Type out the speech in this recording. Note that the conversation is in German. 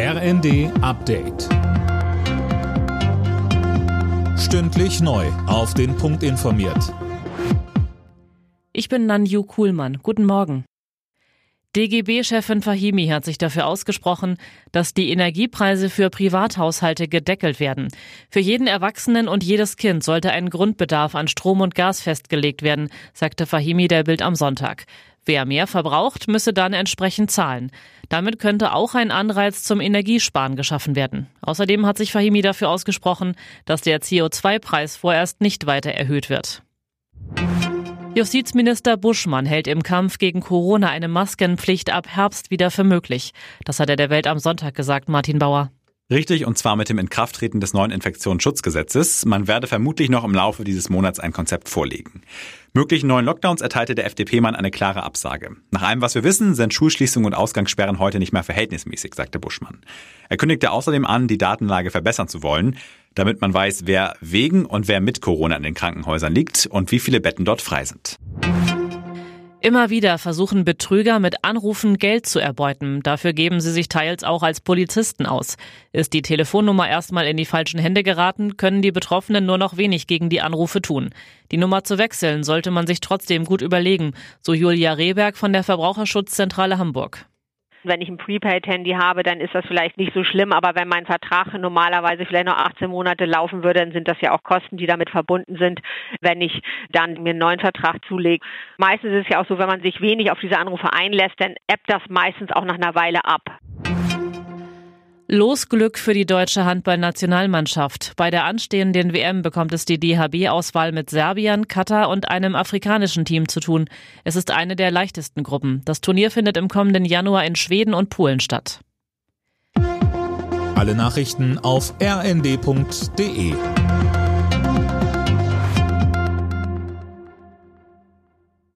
RND Update. Stündlich neu. Auf den Punkt informiert. Ich bin Nanju Kuhlmann. Guten Morgen. DGB-Chefin Fahimi hat sich dafür ausgesprochen, dass die Energiepreise für Privathaushalte gedeckelt werden. Für jeden Erwachsenen und jedes Kind sollte ein Grundbedarf an Strom und Gas festgelegt werden, sagte Fahimi der Bild am Sonntag. Wer mehr verbraucht, müsse dann entsprechend zahlen. Damit könnte auch ein Anreiz zum Energiesparen geschaffen werden. Außerdem hat sich Fahimi dafür ausgesprochen, dass der CO2-Preis vorerst nicht weiter erhöht wird. Justizminister Buschmann hält im Kampf gegen Corona eine Maskenpflicht ab Herbst wieder für möglich. Das hat er der Welt am Sonntag gesagt, Martin Bauer. Richtig, und zwar mit dem Inkrafttreten des neuen Infektionsschutzgesetzes. Man werde vermutlich noch im Laufe dieses Monats ein Konzept vorlegen. Möglichen neuen Lockdowns erteilte der FDP-Mann eine klare Absage. Nach allem, was wir wissen, sind Schulschließungen und Ausgangssperren heute nicht mehr verhältnismäßig, sagte Buschmann. Er kündigte außerdem an, die Datenlage verbessern zu wollen, damit man weiß, wer wegen und wer mit Corona in den Krankenhäusern liegt und wie viele Betten dort frei sind. Immer wieder versuchen Betrüger mit Anrufen Geld zu erbeuten. Dafür geben sie sich teils auch als Polizisten aus. Ist die Telefonnummer erstmal in die falschen Hände geraten, können die Betroffenen nur noch wenig gegen die Anrufe tun. Die Nummer zu wechseln sollte man sich trotzdem gut überlegen, so Julia Rehberg von der Verbraucherschutzzentrale Hamburg. Wenn ich ein Prepaid-Handy habe, dann ist das vielleicht nicht so schlimm, aber wenn mein Vertrag normalerweise vielleicht noch 18 Monate laufen würde, dann sind das ja auch Kosten, die damit verbunden sind, wenn ich dann mir einen neuen Vertrag zulege. Meistens ist es ja auch so, wenn man sich wenig auf diese Anrufe einlässt, dann ebbt das meistens auch nach einer Weile ab. Losglück für die deutsche Handballnationalmannschaft. Bei der anstehenden WM bekommt es die DHB-Auswahl mit Serbien, Katar und einem afrikanischen Team zu tun. Es ist eine der leichtesten Gruppen. Das Turnier findet im kommenden Januar in Schweden und Polen statt. Alle Nachrichten auf rnd.de